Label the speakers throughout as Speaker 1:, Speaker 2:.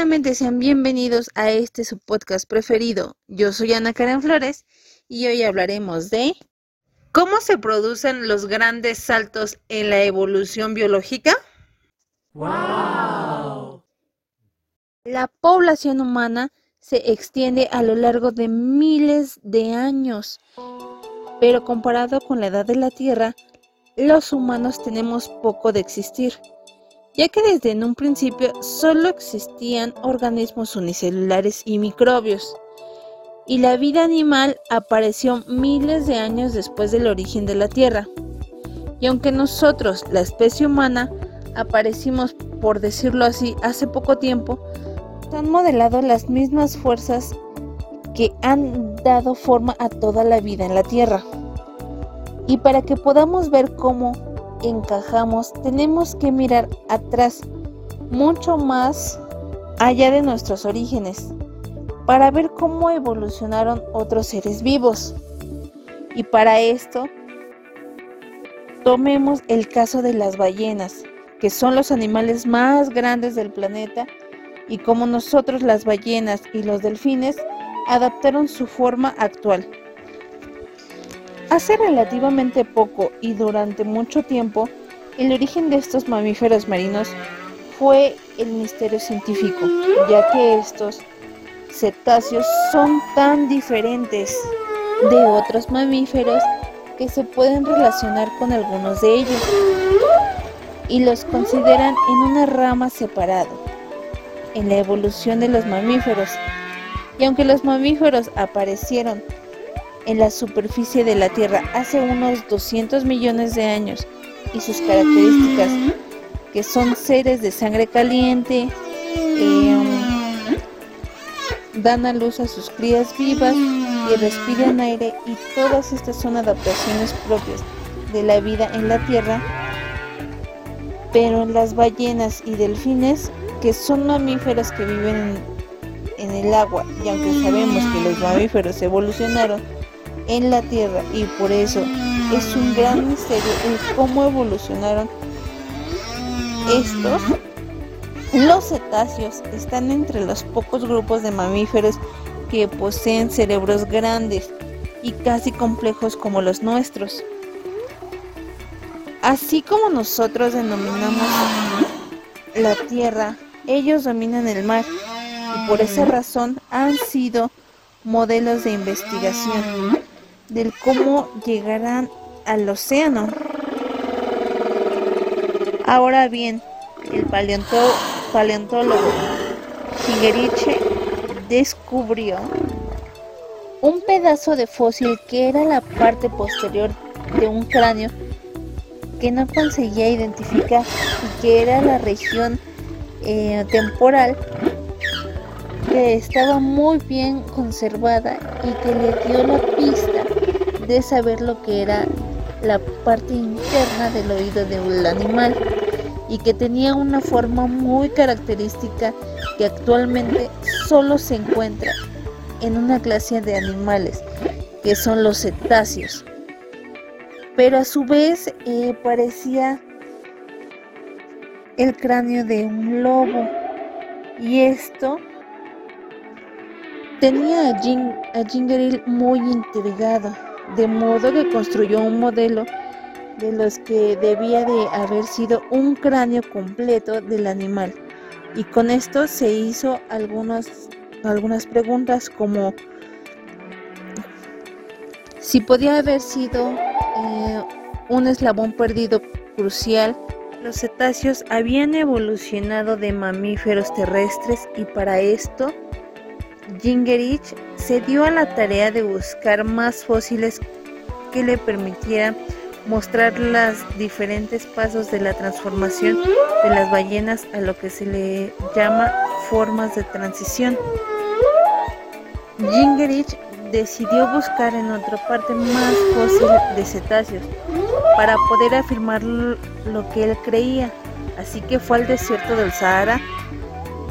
Speaker 1: Nuevamente sean bienvenidos a este su podcast preferido. Yo soy Ana Karen Flores y hoy hablaremos de cómo se producen los grandes saltos en la evolución biológica. ¡Wow! La población humana se extiende a lo largo de miles de años, pero comparado con la edad de la Tierra, los humanos tenemos poco de existir ya que desde en un principio solo existían organismos unicelulares y microbios, y la vida animal apareció miles de años después del origen de la Tierra. Y aunque nosotros, la especie humana, aparecimos, por decirlo así, hace poco tiempo, han modelado las mismas fuerzas que han dado forma a toda la vida en la Tierra. Y para que podamos ver cómo encajamos, tenemos que mirar atrás, mucho más allá de nuestros orígenes, para ver cómo evolucionaron otros seres vivos. Y para esto, tomemos el caso de las ballenas, que son los animales más grandes del planeta, y como nosotros las ballenas y los delfines adaptaron su forma actual. Hace relativamente poco y durante mucho tiempo, el origen de estos mamíferos marinos fue el misterio científico, ya que estos cetáceos son tan diferentes de otros mamíferos que se pueden relacionar con algunos de ellos y los consideran en una rama separada en la evolución de los mamíferos. Y aunque los mamíferos aparecieron en la superficie de la Tierra hace unos 200 millones de años y sus características, que son seres de sangre caliente, em, dan a luz a sus crías vivas y respiran aire y todas estas son adaptaciones propias de la vida en la Tierra, pero las ballenas y delfines, que son mamíferos que viven en el agua, y aunque sabemos que los mamíferos evolucionaron, en la Tierra y por eso es un gran misterio el cómo evolucionaron estos. Los cetáceos están entre los pocos grupos de mamíferos que poseen cerebros grandes y casi complejos como los nuestros. Así como nosotros denominamos la tierra, ellos dominan el mar y por esa razón han sido modelos de investigación del cómo llegarán al océano. Ahora bien, el paleontólogo Gingerich descubrió un pedazo de fósil que era la parte posterior de un cráneo que no conseguía identificar y que era la región eh, temporal que estaba muy bien conservada y que le dio la pista de saber lo que era la parte interna del oído de un animal y que tenía una forma muy característica que actualmente solo se encuentra en una clase de animales que son los cetáceos. Pero a su vez eh, parecía el cráneo de un lobo. Y esto tenía a, Jing, a muy intrigado de modo que construyó un modelo de los que debía de haber sido un cráneo completo del animal. Y con esto se hizo algunas, algunas preguntas como si podía haber sido eh, un eslabón perdido crucial. Los cetáceos habían evolucionado de mamíferos terrestres y para esto Gingerich se dio a la tarea de buscar más fósiles que le permitieran mostrar los diferentes pasos de la transformación de las ballenas a lo que se le llama formas de transición. Gingerich decidió buscar en otra parte más fósiles de cetáceos para poder afirmar lo que él creía. Así que fue al desierto del Sahara,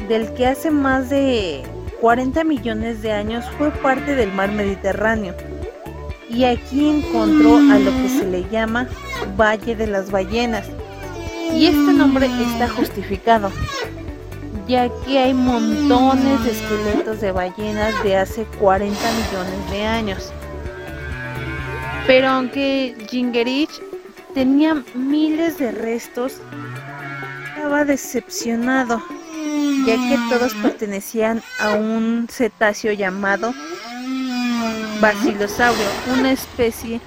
Speaker 1: del que hace más de 40 millones de años fue parte del mar Mediterráneo. Y aquí encontró a lo que se le llama Valle de las Ballenas. Y este nombre está justificado ya que hay montones de esqueletos de ballenas de hace 40 millones de años. Pero aunque Gingerich tenía miles de restos, estaba decepcionado, ya que todos pertenecían a un cetáceo llamado Basilosaurio, una especie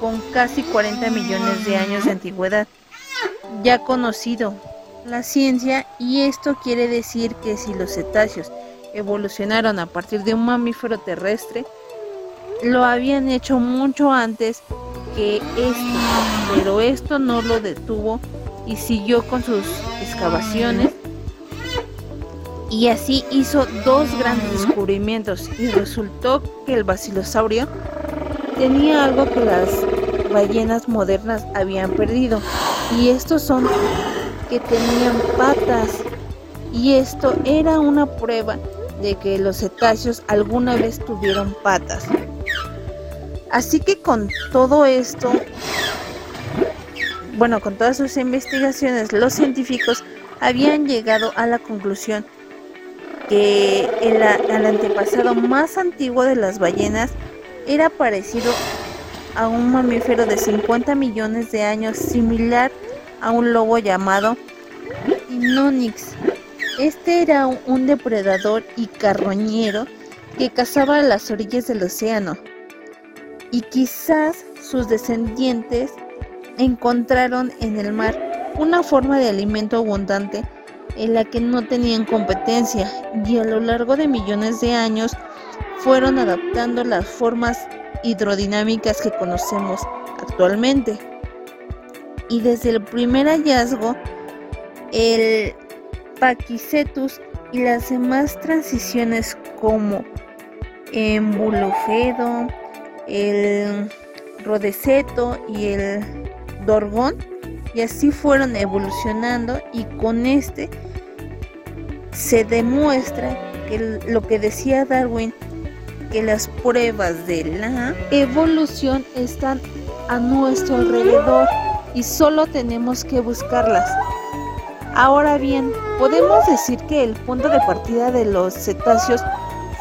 Speaker 1: con casi 40 millones de años de antigüedad, ya conocido. La ciencia y esto quiere decir que si los cetáceos evolucionaron a partir de un mamífero terrestre, lo habían hecho mucho antes que esto, pero esto no lo detuvo y siguió con sus excavaciones y así hizo dos grandes descubrimientos y resultó que el basilosaurio tenía algo que las ballenas modernas habían perdido y estos son que tenían patas y esto era una prueba de que los cetáceos alguna vez tuvieron patas. Así que con todo esto, bueno, con todas sus investigaciones, los científicos habían llegado a la conclusión que el, antepasado más antiguo de las ballenas era parecido a un mamífero de 50 millones de años similar a un lobo llamado Inonix. Este era un depredador y carroñero que cazaba a las orillas del océano. Y quizás sus descendientes encontraron en el mar una forma de alimento abundante en la que no tenían competencia y a lo largo de millones de años fueron adaptando las formas hidrodinámicas que conocemos actualmente. Y desde el primer hallazgo, el Paquicetus y las demás transiciones como en Bulofedo, el Rodeceto y el Dorgón, y así fueron evolucionando y con este se demuestra que lo que decía Darwin, que las pruebas de la evolución están a nuestro alrededor y solo tenemos que buscarlas. Ahora bien, podemos decir que el punto de partida de los cetáceos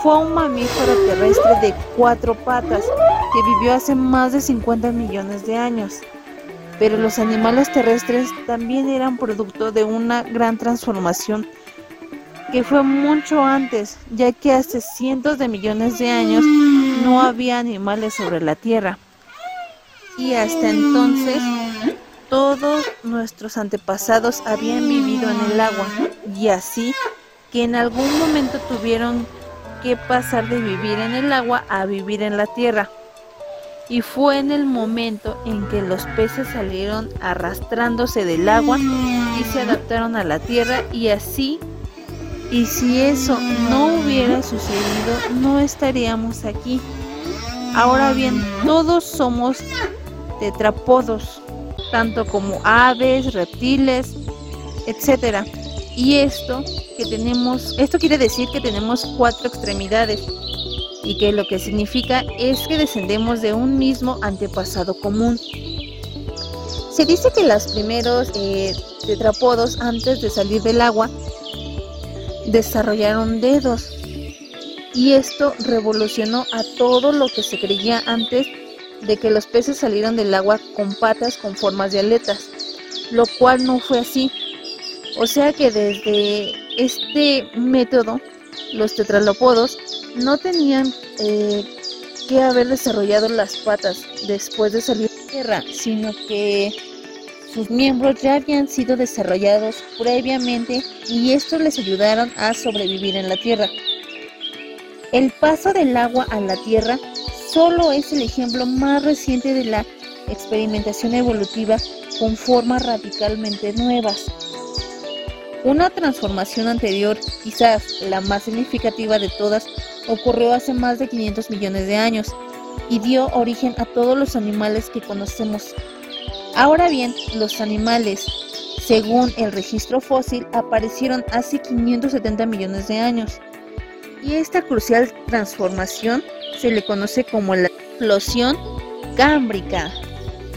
Speaker 1: fue un mamífero terrestre de cuatro patas que vivió hace más de 50 millones de años. Pero los animales terrestres también eran producto de una gran transformación que fue mucho antes, ya que hace cientos de millones de años no había animales sobre la Tierra. Y hasta entonces todos nuestros antepasados habían vivido en el agua y así que en algún momento tuvieron que pasar de vivir en el agua a vivir en la tierra. Y fue en el momento en que los peces salieron arrastrándose del agua y se adaptaron a la tierra y así y si eso no hubiera sucedido no estaríamos aquí. Ahora bien, todos somos tetrapodos tanto como aves, reptiles, etcétera. Y esto que tenemos, esto quiere decir que tenemos cuatro extremidades y que lo que significa es que descendemos de un mismo antepasado común. Se dice que los primeros eh, tetrapodos antes de salir del agua desarrollaron dedos y esto revolucionó a todo lo que se creía antes de que los peces salieron del agua con patas con formas de aletas, lo cual no fue así. O sea que desde este método, los tetralopodos no tenían eh, que haber desarrollado las patas después de salir de tierra, sino que sus miembros ya habían sido desarrollados previamente y estos les ayudaron a sobrevivir en la tierra. El paso del agua a la tierra solo es el ejemplo más reciente de la experimentación evolutiva con formas radicalmente nuevas. Una transformación anterior, quizás la más significativa de todas, ocurrió hace más de 500 millones de años y dio origen a todos los animales que conocemos. Ahora bien, los animales, según el registro fósil, aparecieron hace 570 millones de años. Y esta crucial transformación se le conoce como la explosión cámbrica.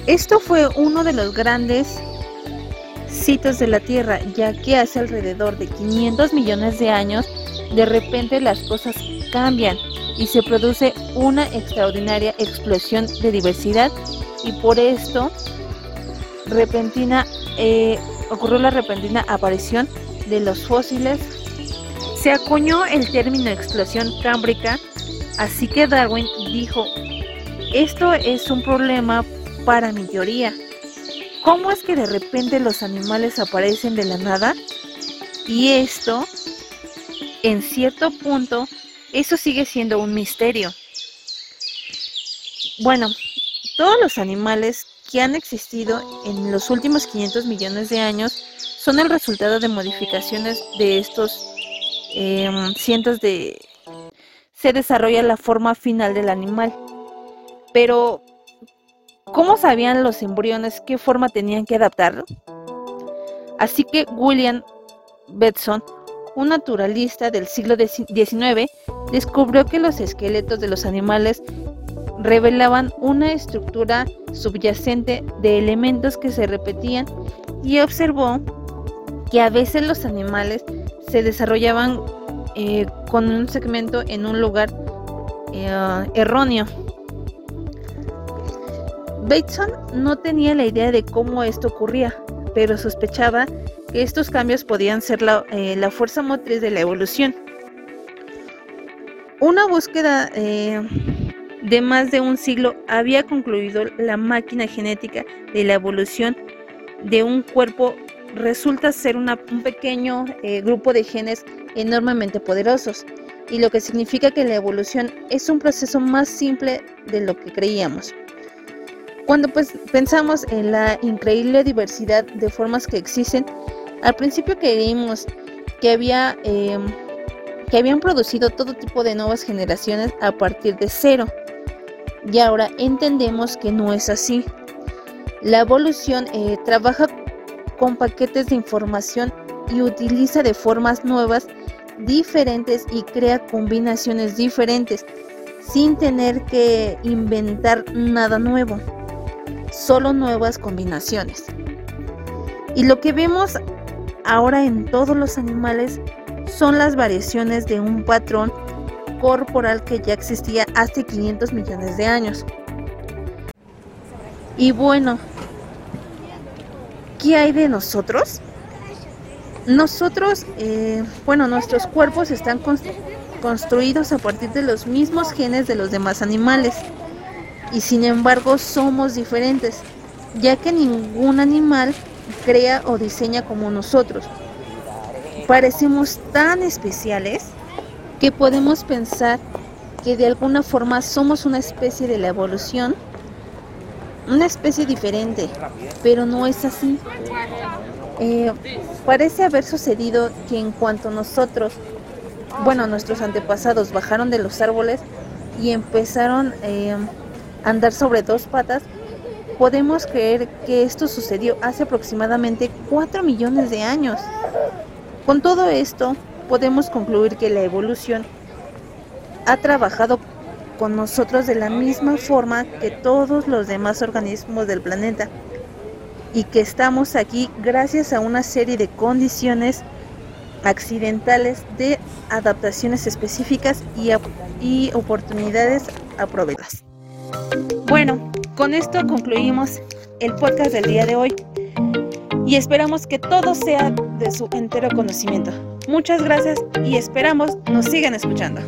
Speaker 1: Esto fue uno de los grandes sitios de la Tierra, ya que hace alrededor de 500 millones de años, de repente las cosas cambian y se produce una extraordinaria explosión de diversidad y por esto repentina eh, ocurrió la repentina aparición de los fósiles. Se acuñó el término explosión cámbrica, así que Darwin dijo, esto es un problema para mi teoría. ¿Cómo es que de repente los animales aparecen de la nada? Y esto, en cierto punto, eso sigue siendo un misterio. Bueno, todos los animales que han existido en los últimos 500 millones de años son el resultado de modificaciones de estos em, cientos de... se desarrolla la forma final del animal. Pero, ¿cómo sabían los embriones qué forma tenían que adaptarlo? Así que William Betson, un naturalista del siglo XIX, descubrió que los esqueletos de los animales revelaban una estructura subyacente de elementos que se repetían y observó que a veces los animales se desarrollaban eh, con un segmento en un lugar eh, erróneo. Bateson no tenía la idea de cómo esto ocurría, pero sospechaba que estos cambios podían ser la, eh, la fuerza motriz de la evolución. Una búsqueda de más de un siglo había concluido la máquina genética de la evolución de un cuerpo resulta ser un pequeño eh, grupo de genes enormemente poderosos, y lo que significa que la evolución es un proceso más simple de lo que creíamos. Cuando pues, pensamos en la increíble diversidad de formas que existen, al principio creímos que había em, que habían producido todo tipo de nuevas generaciones a partir de cero. Y ahora entendemos que no es así. La evolución eh, trabaja con paquetes de información y utiliza de formas nuevas, diferentes y crea combinaciones diferentes sin tener que inventar nada nuevo, solo nuevas combinaciones. Y lo que vemos ahora en todos los animales son las variaciones de un patrón corporal que ya existía hace 500 millones de años. Y bueno, ¿qué hay de nosotros? Nosotros, eh, bueno, nuestros cuerpos están construidos a partir de los mismos genes de los demás animales y sin embargo somos diferentes, ya que ningún animal crea o diseña como nosotros. Parecemos tan especiales que podemos pensar que de alguna forma somos una especie de la evolución, una especie diferente, pero no es así. Eh, parece haber sucedido que en cuanto nosotros, bueno, nuestros antepasados bajaron de los árboles y empezaron eh, a andar sobre dos patas, podemos creer que esto sucedió hace aproximadamente 4 millones de años. Con todo esto, podemos concluir que la evolución ha trabajado con nosotros de la misma forma que todos los demás organismos del planeta y que estamos aquí gracias a una serie de condiciones accidentales de adaptaciones específicas y, oportunidades aprovechadas. Bueno, con esto concluimos el podcast del día de hoy y esperamos que todo sea de su entero conocimiento. Muchas gracias y esperamos nos sigan escuchando.